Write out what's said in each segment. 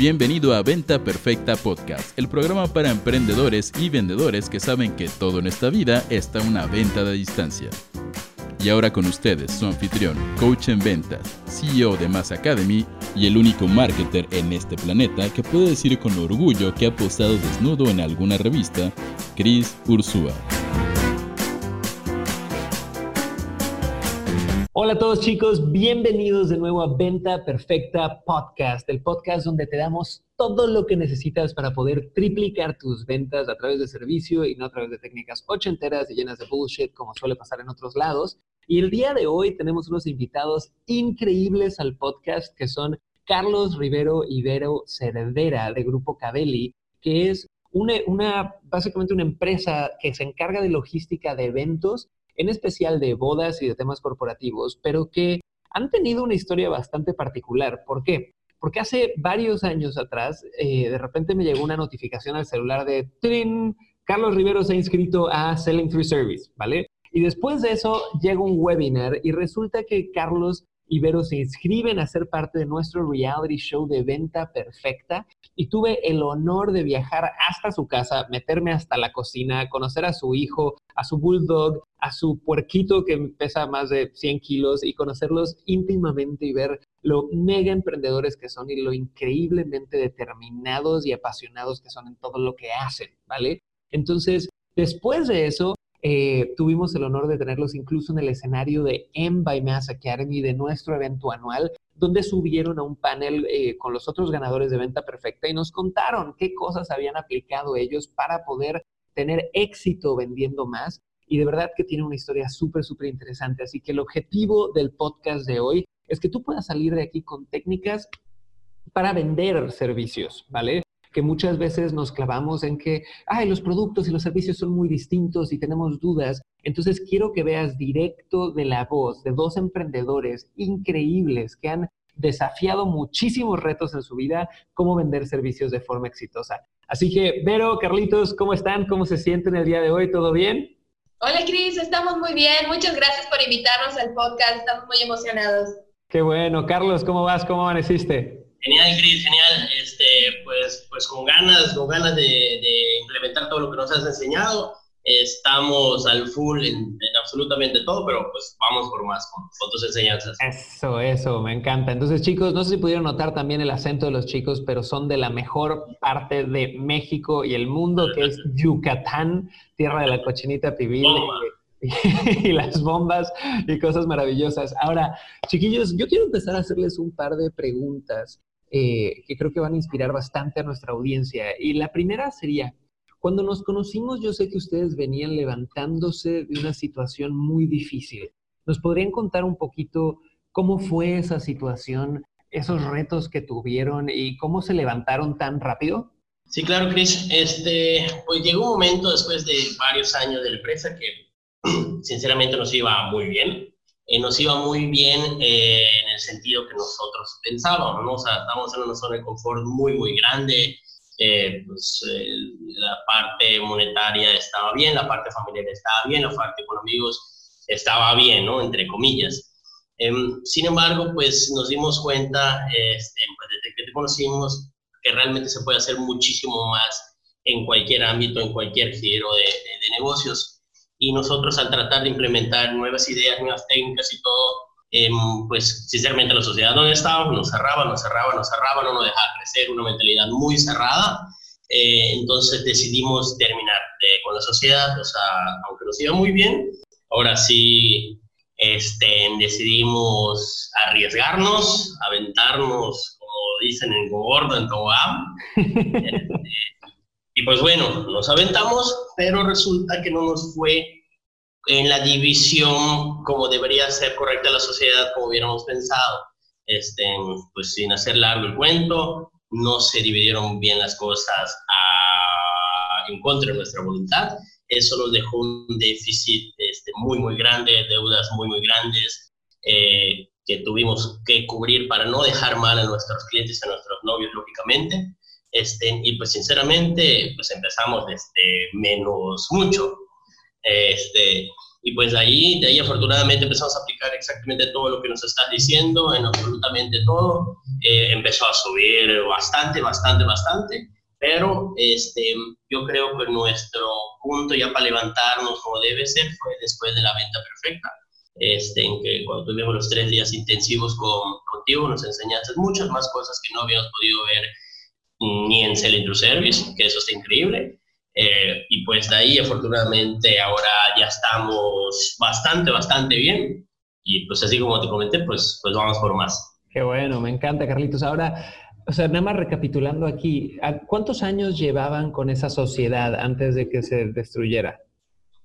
Bienvenido a Venta Perfecta Podcast, el programa para emprendedores y vendedores que saben que todo en esta vida está una venta de distancia. Y ahora con ustedes, su anfitrión, coach en ventas, CEO de Mass Academy y el único marketer en este planeta que puede decir con orgullo que ha postado desnudo en alguna revista, Chris Ursúa. Hola a todos chicos, bienvenidos de nuevo a Venta Perfecta Podcast, el podcast donde te damos todo lo que necesitas para poder triplicar tus ventas a través de servicio y no a través de técnicas ochenteras y llenas de bullshit como suele pasar en otros lados. Y el día de hoy tenemos unos invitados increíbles al podcast que son Carlos Rivero Ibero Cervera de Grupo Cabelli, que es una, básicamente una empresa que se encarga de logística de eventos en especial de bodas y de temas corporativos, pero que han tenido una historia bastante particular. ¿Por qué? Porque hace varios años atrás, eh, de repente me llegó una notificación al celular de ¡Trin! Carlos Rivero se ha inscrito a Selling Through Service, ¿vale? Y después de eso llega un webinar y resulta que Carlos Ibero se inscriben a ser parte de nuestro reality show de venta perfecta y tuve el honor de viajar hasta su casa, meterme hasta la cocina, conocer a su hijo, a su bulldog, a su puerquito que pesa más de 100 kilos y conocerlos íntimamente y ver lo mega emprendedores que son y lo increíblemente determinados y apasionados que son en todo lo que hacen, ¿vale? Entonces, después de eso, eh, tuvimos el honor de tenerlos incluso en el escenario de M by Mass Academy de nuestro evento anual, donde subieron a un panel eh, con los otros ganadores de Venta Perfecta y nos contaron qué cosas habían aplicado ellos para poder tener éxito vendiendo más. Y de verdad que tiene una historia súper, súper interesante. Así que el objetivo del podcast de hoy es que tú puedas salir de aquí con técnicas para vender servicios, ¿vale? que muchas veces nos clavamos en que, ay, los productos y los servicios son muy distintos y tenemos dudas. Entonces quiero que veas directo de la voz de dos emprendedores increíbles que han desafiado muchísimos retos en su vida, cómo vender servicios de forma exitosa. Así que, Vero, Carlitos, ¿cómo están? ¿Cómo se sienten el día de hoy? ¿Todo bien? Hola, Cris, estamos muy bien. Muchas gracias por invitarnos al podcast. Estamos muy emocionados. Qué bueno. Carlos, ¿cómo vas? ¿Cómo amaneciste? Genial, Cris, genial. Este, pues, pues con ganas, con ganas de, de, implementar todo lo que nos has enseñado. Estamos al full en, absolutamente todo, pero pues vamos por más con, con, tus enseñanzas. Eso, eso, me encanta. Entonces, chicos, no sé si pudieron notar también el acento de los chicos, pero son de la mejor parte de México y el mundo, que es Yucatán, tierra de la cochinita pibil. y las bombas y cosas maravillosas. Ahora, chiquillos, yo quiero empezar a hacerles un par de preguntas eh, que creo que van a inspirar bastante a nuestra audiencia. Y la primera sería, cuando nos conocimos, yo sé que ustedes venían levantándose de una situación muy difícil. ¿Nos podrían contar un poquito cómo fue esa situación, esos retos que tuvieron y cómo se levantaron tan rápido? Sí, claro, Chris. Este, pues llegó un momento después de varios años de empresa que sinceramente nos iba muy bien. Eh, nos iba muy bien eh, en el sentido que nosotros pensábamos, ¿no? O sea, estábamos en una zona de confort muy, muy grande, eh, pues la parte monetaria estaba bien, la parte familiar estaba bien, la parte con amigos estaba bien, ¿no? Entre comillas. Em, sin embargo, pues nos dimos cuenta, este, pues desde que te conocimos, que realmente se puede hacer muchísimo más en cualquier ámbito, en cualquier giro de, de, de negocios y nosotros al tratar de implementar nuevas ideas, nuevas técnicas y todo, eh, pues sinceramente la sociedad donde estábamos nos cerraba, nos cerraba, nos cerraba, no nos dejaba crecer, una mentalidad muy cerrada. Eh, entonces decidimos terminar de, con la sociedad, o sea, aunque nos iba muy bien, ahora sí este, decidimos arriesgarnos, aventarnos, como dicen en gordo, en tobogán. este, y pues bueno, nos aventamos, pero resulta que no nos fue en la división como debería ser correcta la sociedad, como hubiéramos pensado. Este, pues sin hacer largo el cuento, no se dividieron bien las cosas a, en contra de nuestra voluntad. Eso nos dejó un déficit este, muy, muy grande, deudas muy, muy grandes, eh, que tuvimos que cubrir para no dejar mal a nuestros clientes, a nuestros novios, lógicamente. Este, y pues sinceramente, pues empezamos desde menos mucho. Este, Y pues de ahí, de ahí afortunadamente empezamos a aplicar exactamente todo lo que nos estás diciendo, en absolutamente todo. Eh, empezó a subir bastante, bastante, bastante. Pero este, yo creo que nuestro punto ya para levantarnos como debe ser fue después de la venta perfecta. Este, en que cuando tuvimos los tres días intensivos con, contigo nos enseñaste muchas más cosas que no habíamos podido ver ni en Sell Into Service, que eso está increíble. Eh, y pues de ahí, afortunadamente, ahora ya estamos bastante, bastante bien. Y pues así como te comenté, pues, pues vamos por más. Qué bueno, me encanta, Carlitos. Ahora, o sea, nada más recapitulando aquí, ¿cuántos años llevaban con esa sociedad antes de que se destruyera?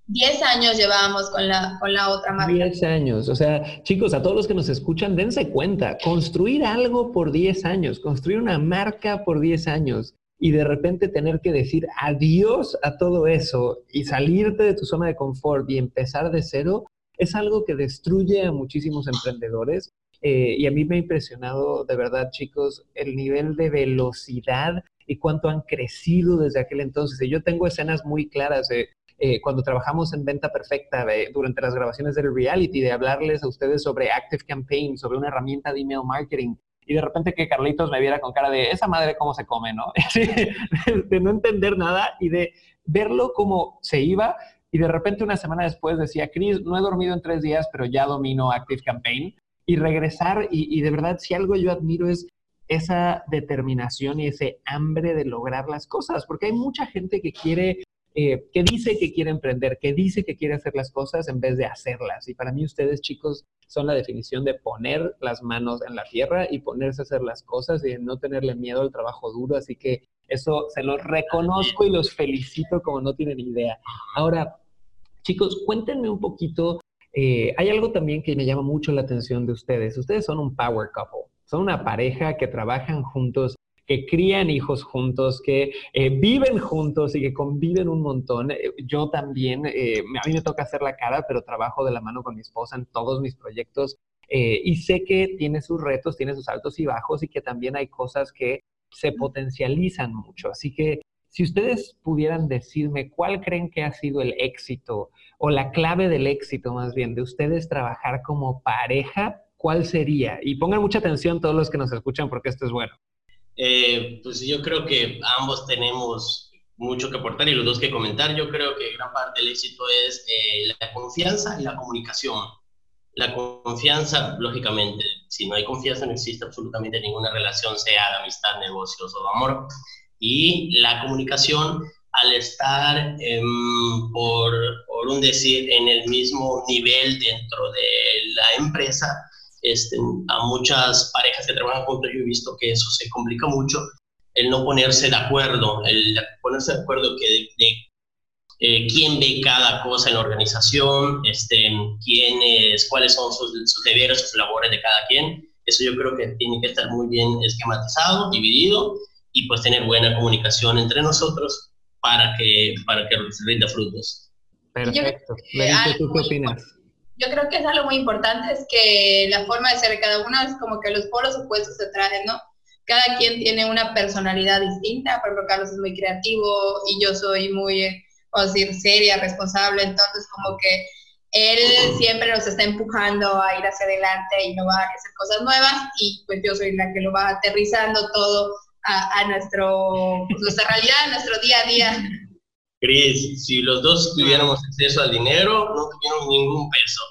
Diez años llevábamos con la, con la otra marca. Diez años. O sea, chicos, a todos los que nos escuchan, dense cuenta, construir algo por diez años, construir una marca por diez años y de repente tener que decir adiós a todo eso y salirte de tu zona de confort y empezar de cero, es algo que destruye a muchísimos emprendedores. Eh, y a mí me ha impresionado, de verdad, chicos, el nivel de velocidad y cuánto han crecido desde aquel entonces. Y yo tengo escenas muy claras eh, cuando trabajamos en Venta Perfecta durante las grabaciones del reality, de hablarles a ustedes sobre Active Campaign, sobre una herramienta de email marketing, y de repente que Carlitos me viera con cara de esa madre cómo se come, ¿no? de no entender nada y de verlo como se iba y de repente una semana después decía, Chris, no he dormido en tres días, pero ya domino Active Campaign y regresar y, y de verdad si algo yo admiro es esa determinación y ese hambre de lograr las cosas, porque hay mucha gente que quiere eh, que dice que quiere emprender, que dice que quiere hacer las cosas en vez de hacerlas. Y para mí ustedes, chicos, son la definición de poner las manos en la tierra y ponerse a hacer las cosas y de no tenerle miedo al trabajo duro. Así que eso se los reconozco y los felicito como no tienen idea. Ahora, chicos, cuéntenme un poquito. Eh, hay algo también que me llama mucho la atención de ustedes. Ustedes son un power couple. Son una pareja que trabajan juntos que crían hijos juntos, que eh, viven juntos y que conviven un montón. Eh, yo también, eh, a mí me toca hacer la cara, pero trabajo de la mano con mi esposa en todos mis proyectos y sé que tiene sus retos, tiene sus altos y bajos y que también hay cosas que se potencializan mucho. Así que si ustedes pudieran decirme cuál creen que ha sido el éxito o la clave del éxito más bien de ustedes trabajar como pareja, ¿cuál sería? Y pongan mucha atención todos los que nos escuchan porque esto es bueno. Eh, pues yo creo que ambos tenemos mucho que aportar y los dos que comentar. Yo creo que gran parte del éxito es eh, la confianza y la comunicación. La confianza, lógicamente, si no hay confianza no existe absolutamente ninguna relación, sea de amistad, negocios o de amor. Y la comunicación, al estar, por, por un decir, en el mismo nivel dentro de la empresa, este, a muchas parejas que trabajan juntos yo he visto que eso se complica mucho, el no ponerse de acuerdo, el ponerse de acuerdo que de, eh, quién ve cada cosa en la organización, este, quién es, cuáles son sus, sus, deberes, sus labores de cada quien. Eso yo creo que tiene que estar muy bien esquematizado, dividido y pues tener buena comunicación entre nosotros para que, para que rinda frutos. Perfecto. ¿tú qué opinas? Yo creo que es algo muy importante, es que la forma de ser de cada uno es como que los polos opuestos se traen, ¿no? Cada quien tiene una personalidad distinta, por ejemplo, Carlos es muy creativo y yo soy muy, vamos a decir, seria, responsable, entonces como que él siempre nos está empujando a ir hacia adelante, a innovar, a hacer cosas nuevas y pues yo soy la que lo va aterrizando todo a, a nuestro, pues, nuestra realidad, a nuestro día a día. Cris, si los dos tuviéramos acceso al dinero, no tuviéramos ningún peso.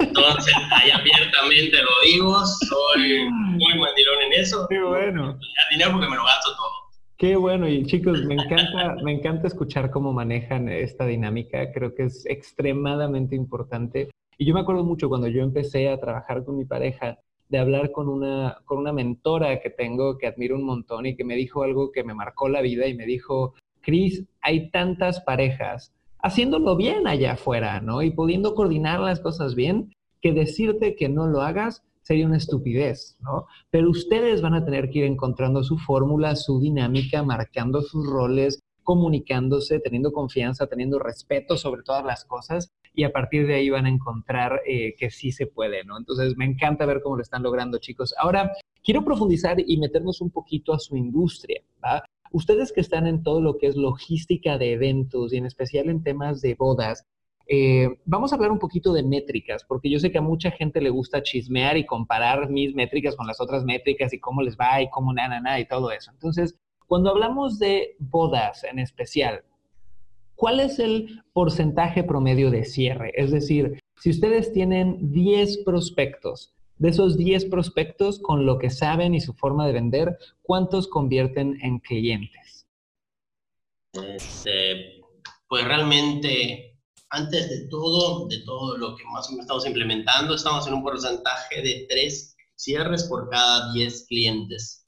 Entonces, ahí abiertamente lo digo, soy muy mandilón en eso. Qué bueno. Al dinero porque me lo gasto todo. Qué bueno, y chicos, me encanta, me encanta escuchar cómo manejan esta dinámica, creo que es extremadamente importante. Y yo me acuerdo mucho cuando yo empecé a trabajar con mi pareja, de hablar con una, con una mentora que tengo, que admiro un montón y que me dijo algo que me marcó la vida y me dijo, Cris, hay tantas parejas haciéndolo bien allá afuera, ¿no? Y pudiendo coordinar las cosas bien, que decirte que no lo hagas sería una estupidez, ¿no? Pero ustedes van a tener que ir encontrando su fórmula, su dinámica, marcando sus roles, comunicándose, teniendo confianza, teniendo respeto sobre todas las cosas y a partir de ahí van a encontrar eh, que sí se puede, ¿no? Entonces me encanta ver cómo lo están logrando, chicos. Ahora, quiero profundizar y meternos un poquito a su industria, ¿va? Ustedes que están en todo lo que es logística de eventos y en especial en temas de bodas, eh, vamos a hablar un poquito de métricas, porque yo sé que a mucha gente le gusta chismear y comparar mis métricas con las otras métricas y cómo les va y cómo na, na, na y todo eso. Entonces, cuando hablamos de bodas en especial, ¿cuál es el porcentaje promedio de cierre? Es decir, si ustedes tienen 10 prospectos, de esos 10 prospectos, con lo que saben y su forma de vender, ¿cuántos convierten en clientes? Este, pues realmente, antes de todo, de todo lo que más o menos estamos implementando, estamos en un porcentaje de 3 cierres por cada 10 clientes.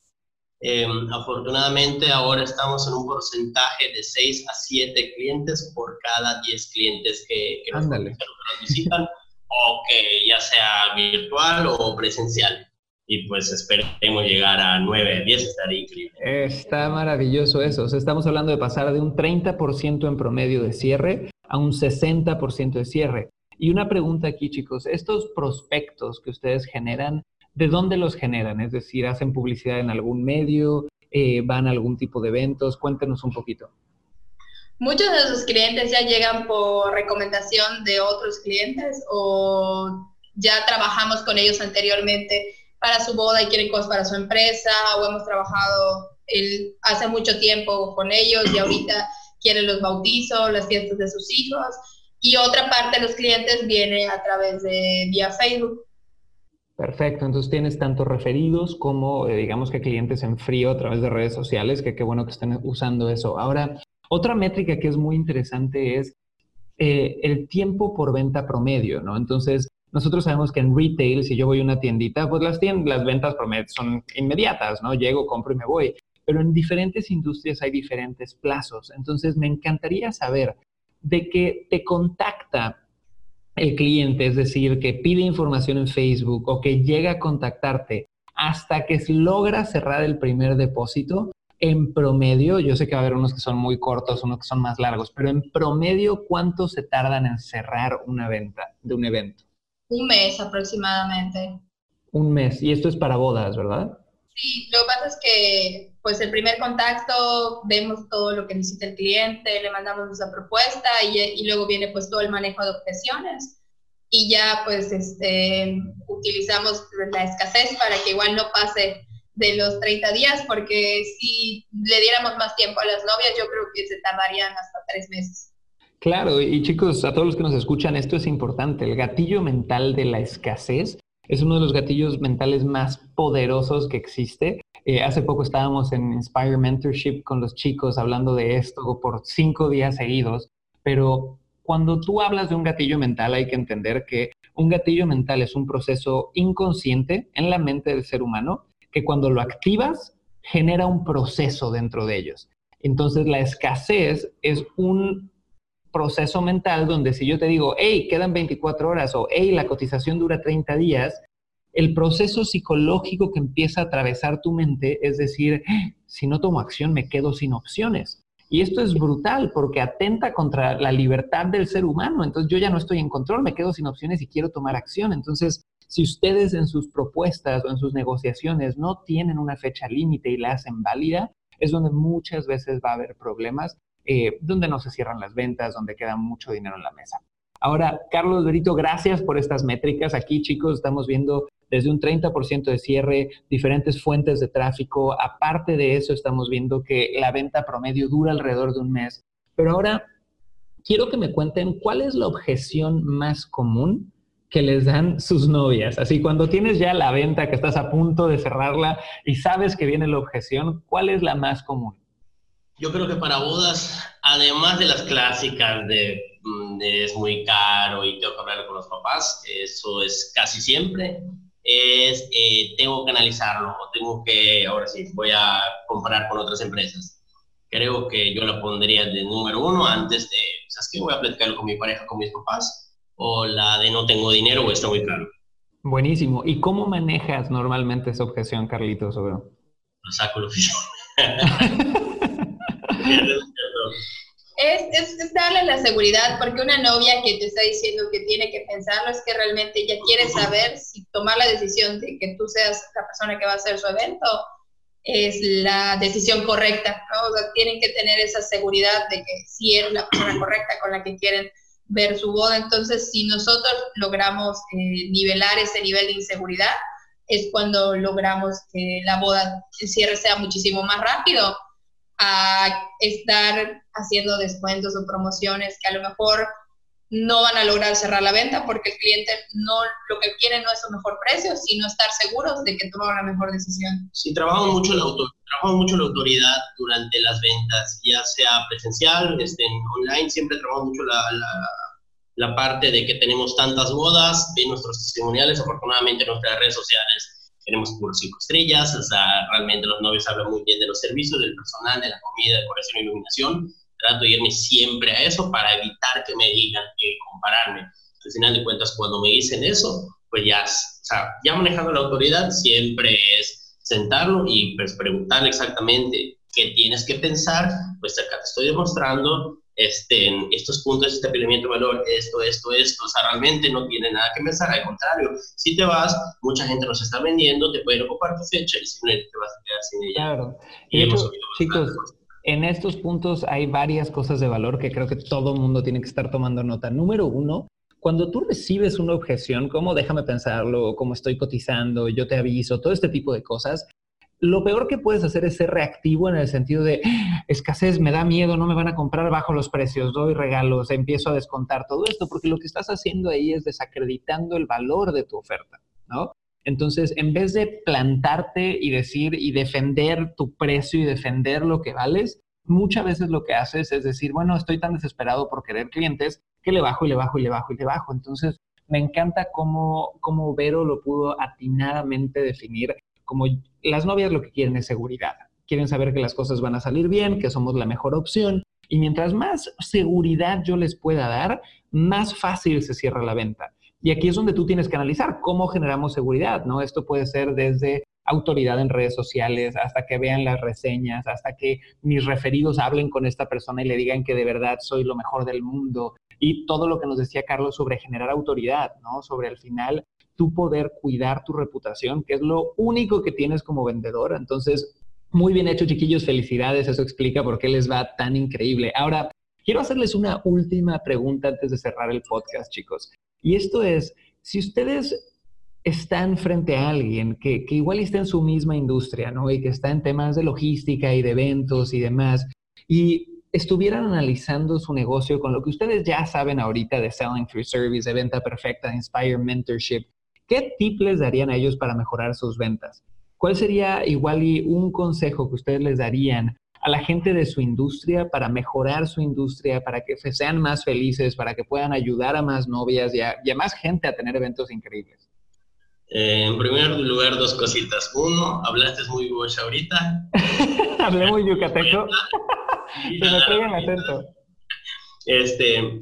Em, afortunadamente ahora estamos en un porcentaje de 6 a 7 clientes por cada 10 clientes que, que nos, visitan o que ya sea virtual o presencial. Y pues esperemos llegar a 9, 10, estaría increíble. Está maravilloso eso. O sea, estamos hablando de pasar de un 30% en promedio de cierre a un 60% de cierre. Y una pregunta aquí, chicos, estos prospectos que ustedes generan, ¿de dónde los generan? Es decir, ¿hacen publicidad en algún medio? Eh, ¿Van a algún tipo de eventos? Cuéntenos un poquito. Muchos de sus clientes ya llegan por recomendación de otros clientes o ya trabajamos con ellos anteriormente para su boda y quieren cosas para su empresa o hemos trabajado el, hace mucho tiempo con ellos y ahorita quieren los bautizos, las fiestas de sus hijos y otra parte de los clientes viene a través de vía Facebook. Perfecto, entonces tienes tanto referidos como eh, digamos que clientes en frío a través de redes sociales, que qué bueno que estén usando eso. Ahora, otra métrica que es muy interesante es eh, el tiempo por venta promedio, ¿no? Entonces, nosotros sabemos que en retail, si yo voy a una tiendita, pues las, ventas promedio son inmediatas, ¿no? Llego, compro y me voy. Pero en diferentes industrias hay diferentes plazos. Entonces, me encantaría saber de que te contacta el cliente, es decir, que pide información en Facebook o que llega a contactarte hasta que logra cerrar el primer depósito, en promedio, yo sé que va a haber unos que son muy cortos, unos que son más largos, pero en promedio, ¿cuánto se tardan en cerrar una venta de un evento? Un mes aproximadamente. Un mes. Y esto es para bodas, ¿verdad? Sí, lo que pasa es que, pues, el primer contacto, vemos todo lo que necesita el cliente, le mandamos nuestra propuesta y, y luego viene, pues, todo el manejo de objeciones. Y ya, pues, este, utilizamos la escasez para que igual no pase de los 30 días, porque si le diéramos más tiempo a las novias, yo creo que se tardarían hasta tres meses. Claro, y chicos, a todos los que nos escuchan, esto es importante. El gatillo mental de la escasez es uno de los gatillos mentales más poderosos que existe. Eh, hace poco estábamos en Inspire Mentorship con los chicos hablando de esto por cinco días seguidos, pero cuando tú hablas de un gatillo mental hay que entender que un gatillo mental es un proceso inconsciente en la mente del ser humano que cuando lo activas genera un proceso dentro de ellos. Entonces la escasez es un proceso mental donde si yo te digo, hey, quedan 24 horas o hey, la cotización dura 30 días, el proceso psicológico que empieza a atravesar tu mente es decir, si no tomo acción me quedo sin opciones. Y esto es brutal porque atenta contra la libertad del ser humano. Entonces yo ya no estoy en control, me quedo sin opciones y quiero tomar acción. Entonces si ustedes en sus propuestas o en sus negociaciones no tienen una fecha límite y la hacen válida, es donde muchas veces va a haber problemas, eh, donde no se cierran las ventas, donde queda mucho dinero en la mesa. Ahora, Carlos Berito, gracias por estas métricas. Aquí, chicos, estamos viendo desde un 30% de cierre, diferentes fuentes de tráfico. Aparte de eso, estamos viendo que la venta promedio dura alrededor de un mes. Pero ahora, quiero que me cuenten cuál es la objeción más común que les dan sus novias. Así, cuando tienes ya la venta, que estás a punto de cerrarla y sabes que viene la objeción, ¿cuál es la más común? Yo creo que para bodas, además de las clásicas de, mm, es muy caro y tengo que hablar con los papás, eso es casi siempre, es eh, tengo que analizarlo o tengo que, ahora sí, voy a comparar con otras empresas. Creo que yo la pondría de número uno antes de, ¿sabes qué? Voy a platicarlo con mi pareja, con mis papás o la de no tengo dinero o está muy caro. Buenísimo. ¿Y cómo manejas normalmente esa objeción, Carlitos? Lo saco lo es, es, darle la seguridad, porque una novia que te está diciendo que tiene que pensarlo es que realmente ella quiere saber si tomar la decisión de que tú seas la persona que va a hacer su evento es la decisión correcta. ¿no? O sea, tienen que tener esa seguridad de que si eres la persona correcta con la que quieren ver su boda. Entonces, si nosotros logramos eh, nivelar ese nivel de inseguridad, es cuando logramos que la boda, el cierre sea muchísimo más rápido a estar haciendo descuentos o promociones que a lo mejor no van a lograr cerrar la venta porque el cliente no lo que quiere no es un mejor precio, sino estar seguros de que toma la mejor decisión. Sí, trabajamos mucho la, autoridad durante las ventas, ya sea presencial, este, online, siempre trabajamos mucho la, la, la parte de que tenemos tantas bodas, ven nuestros testimoniales, afortunadamente en nuestras redes sociales tenemos por cinco estrellas, o sea, realmente los novios hablan muy bien de los servicios, del personal, de la comida, decoración e iluminación, trato de irme siempre a eso para evitar que me digan que compararme. Al final de cuentas, cuando me dicen eso, pues ya, o sea, ya manejando la autoridad, siempre es sentarlo y pues preguntarle exactamente qué tienes que pensar, pues acá te estoy demostrando este, en estos puntos, este apelamiento de valor, esto, esto, esto, o sea, realmente no tiene nada que pensar, al contrario, si te vas, mucha gente nos está vendiendo, te pueden ocupar tu fecha y si no te vas a quedar sin ella. Claro. Y, hecho, chicos, en estos puntos hay varias cosas de valor que creo que todo mundo tiene que estar tomando nota. Número uno, cuando tú recibes una objeción, como déjame pensarlo, como estoy cotizando, yo te aviso, todo este tipo de cosas, lo peor que puedes hacer es ser reactivo en el sentido de escasez, me da miedo, no me van a comprar bajo los precios, doy regalos, empiezo a descontar todo esto, porque lo que estás haciendo ahí es desacreditando el valor de tu oferta, ¿no? Entonces, en vez de plantarte y decir y defender tu precio y defender lo que vales, muchas veces lo que haces es decir, bueno, estoy tan desesperado por querer clientes que le bajo y le bajo y le bajo y le bajo. Entonces, me encanta cómo, cómo Vero lo pudo atinadamente definir como las novias lo que quieren es seguridad. Quieren saber que las cosas van a salir bien, que somos la mejor opción. Y mientras más seguridad yo les pueda dar, más fácil se cierra la venta. Y aquí es donde tú tienes que analizar cómo generamos seguridad, ¿no? Esto puede ser desde autoridad en redes sociales, hasta que vean las reseñas, hasta que mis referidos hablen con esta persona y le digan que de verdad soy lo mejor del mundo. Y todo lo que nos decía Carlos sobre generar autoridad, ¿no? Sobre al final tú poder cuidar tu reputación, que es lo único que tienes como vendedor. Entonces, muy bien hecho, chiquillos, felicidades. Eso explica por qué les va tan increíble. Ahora, quiero hacerles una última pregunta antes de cerrar el podcast, chicos. Y esto es, si ustedes están frente a alguien que, igual está en su misma industria, ¿no? Y que está en temas de logística y de eventos y demás, y estuvieran analizando su negocio con lo que ustedes ya saben ahorita de Selling Through Service, de venta perfecta, Inspire Mentorship, ¿qué tip les darían a ellos para mejorar sus ventas? ¿Cuál sería igual y un consejo que ustedes les darían a la gente de su industria para mejorar su industria, para que sean más felices, para que puedan ayudar a más novias y a, más gente a tener eventos increíbles? Eh, en primer lugar, dos cositas. Uno, hablaste muy bosch ahorita. Hablé muy yucateco. Se me pega el acento. Este,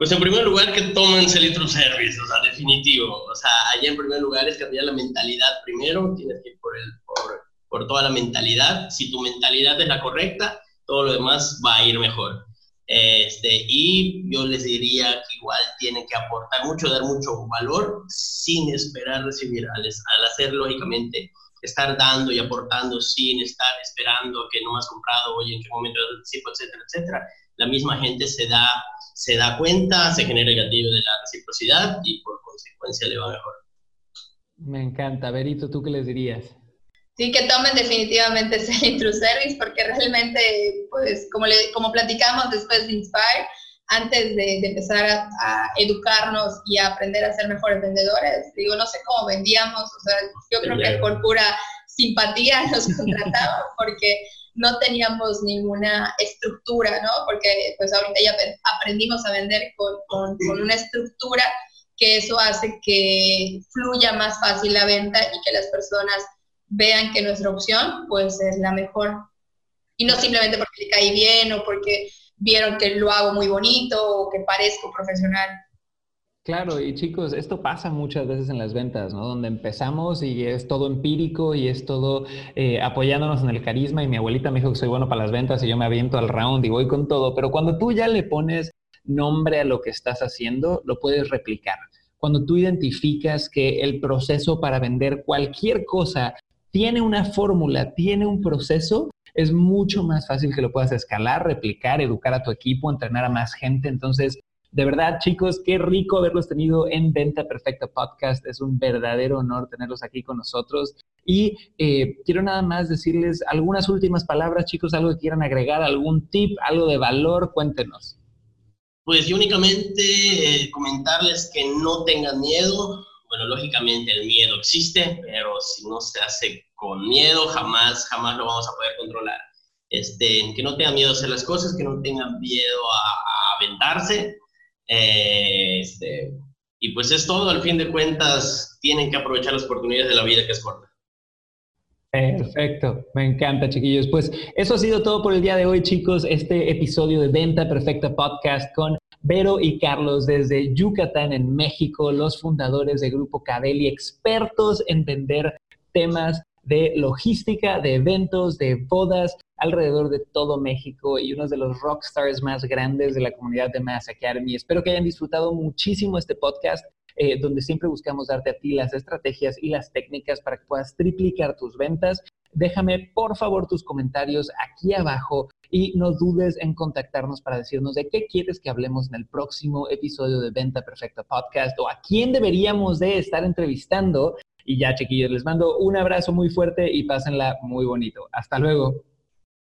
pues en primer lugar que tomen Celitro Service, o sea, definitivo. O sea, allá en primer lugar es cambiar la mentalidad primero, tienes que ir por el, por, por toda la mentalidad. Si tu mentalidad es la correcta, todo lo demás va a ir mejor. Este, y yo les diría que igual tienen que aportar mucho, dar mucho valor sin esperar recibir. Al, al hacer, lógicamente, estar dando y aportando sin estar esperando que no has comprado, oye, en qué momento etcétera, etcétera. La misma gente se da, se da cuenta, se genera el gatillo de la reciprocidad y por consecuencia le va mejor. Me encanta. Berito, ¿tú qué les dirías? sí que tomen definitivamente ese True Service porque realmente, pues, como, le, como platicamos después de Inspire, antes de, empezar a, educarnos y a aprender a ser mejores vendedores, digo, no sé cómo vendíamos, o sea, yo creo que por pura simpatía nos contrataban porque no teníamos ninguna estructura, ¿no? Porque pues ahorita ya aprendimos a vender con, con, con una estructura que eso hace que fluya más fácil la venta y que las personas vean que nuestra opción pues es la mejor. Y no simplemente porque le caí bien o porque vieron que lo hago muy bonito o que parezco profesional. Claro, y chicos, esto pasa muchas veces en las ventas, ¿no? Donde empezamos y es todo empírico y es todo eh, apoyándonos en el carisma y mi abuelita me dijo que soy bueno para las ventas y yo me aviento al round y voy con todo, pero cuando tú ya le pones nombre a lo que estás haciendo, lo puedes replicar. Cuando tú identificas que el proceso para vender cualquier cosa tiene una fórmula, tiene un proceso, es mucho más fácil que lo puedas escalar, replicar, educar a tu equipo, entrenar a más gente. Entonces, De verdad, chicos, qué rico haberlos tenido en Venta Perfecta Podcast. Es un verdadero honor tenerlos aquí con nosotros. Y eh, quiero nada más decirles algunas últimas palabras, chicos, algo que quieran agregar, algún tip, algo de valor, cuéntenos. Pues yo únicamente eh, comentarles que no tengan miedo. Bueno, lógicamente el miedo existe, pero si no se hace con miedo, jamás, jamás lo vamos a poder controlar. Este, que no tengan miedo a hacer las cosas, que no tengan miedo a, aventarse. Este, y pues es todo, al fin de cuentas, tienen que aprovechar las oportunidades de la vida que es corta. Perfecto, me encanta, chiquillos. Pues eso ha sido todo por el día de hoy, chicos. Este episodio de Venta Perfecta Podcast con Vero y Carlos desde Yucatán, en México, los fundadores de Grupo Cadeli, expertos en vender temas de logística, de eventos, de bodas alrededor de todo México y uno de los rockstars más grandes de la comunidad de Mass Academy. Espero que hayan disfrutado muchísimo este podcast. Eh, donde siempre buscamos darte a ti las estrategias y las técnicas para que puedas triplicar tus ventas. Déjame por favor tus comentarios aquí abajo y no dudes en contactarnos para decirnos de qué quieres que hablemos en el próximo episodio de Venta Perfecta Podcast o a quién deberíamos de estar entrevistando. Y ya, chiquillos, les mando un abrazo muy fuerte y pásenla muy bonito. Hasta luego.